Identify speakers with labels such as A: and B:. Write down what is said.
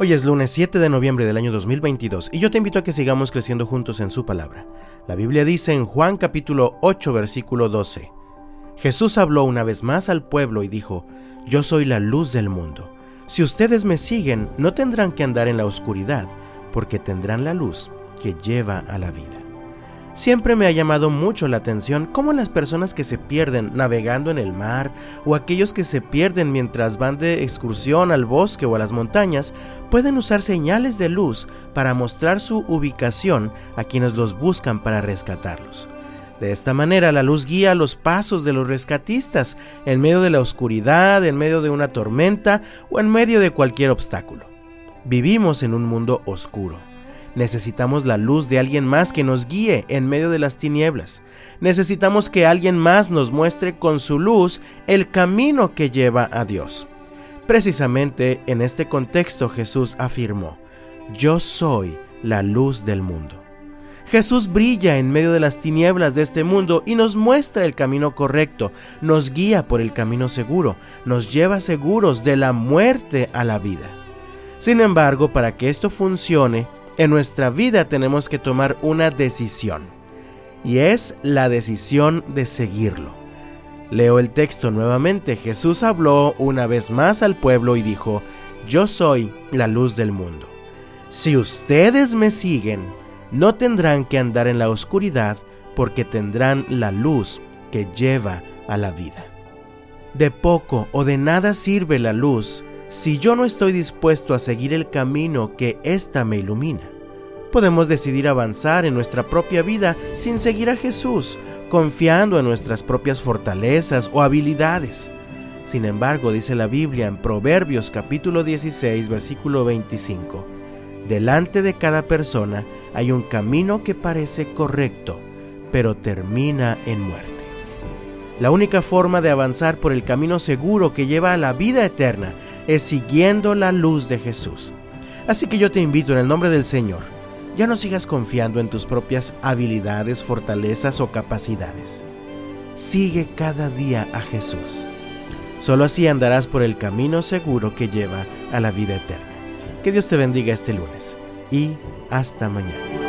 A: Hoy es lunes 7 de noviembre del año 2022 y yo te invito a que sigamos creciendo juntos en su palabra. La Biblia dice en Juan capítulo 8 versículo 12, Jesús habló una vez más al pueblo y dijo, Yo soy la luz del mundo. Si ustedes me siguen, no tendrán que andar en la oscuridad, porque tendrán la luz que lleva a la vida. Siempre me ha llamado mucho la atención cómo las personas que se pierden navegando en el mar o aquellos que se pierden mientras van de excursión al bosque o a las montañas pueden usar señales de luz para mostrar su ubicación a quienes los buscan para rescatarlos. De esta manera la luz guía los pasos de los rescatistas en medio de la oscuridad, en medio de una tormenta o en medio de cualquier obstáculo. Vivimos en un mundo oscuro Necesitamos la luz de alguien más que nos guíe en medio de las tinieblas. Necesitamos que alguien más nos muestre con su luz el camino que lleva a Dios. Precisamente en este contexto Jesús afirmó, Yo soy la luz del mundo. Jesús brilla en medio de las tinieblas de este mundo y nos muestra el camino correcto, nos guía por el camino seguro, nos lleva seguros de la muerte a la vida. Sin embargo, para que esto funcione, en nuestra vida tenemos que tomar una decisión, y es la decisión de seguirlo. Leo el texto nuevamente. Jesús habló una vez más al pueblo y dijo, Yo soy la luz del mundo. Si ustedes me siguen, no tendrán que andar en la oscuridad, porque tendrán la luz que lleva a la vida. De poco o de nada sirve la luz si yo no estoy dispuesto a seguir el camino que ésta me ilumina. Podemos decidir avanzar en nuestra propia vida sin seguir a Jesús, confiando en nuestras propias fortalezas o habilidades. Sin embargo, dice la Biblia en Proverbios capítulo 16, versículo 25, Delante de cada persona hay un camino que parece correcto, pero termina en muerte. La única forma de avanzar por el camino seguro que lleva a la vida eterna es siguiendo la luz de Jesús. Así que yo te invito en el nombre del Señor, ya no sigas confiando en tus propias habilidades, fortalezas o capacidades. Sigue cada día a Jesús. Solo así andarás por el camino seguro que lleva a la vida eterna. Que Dios te bendiga este lunes y hasta mañana.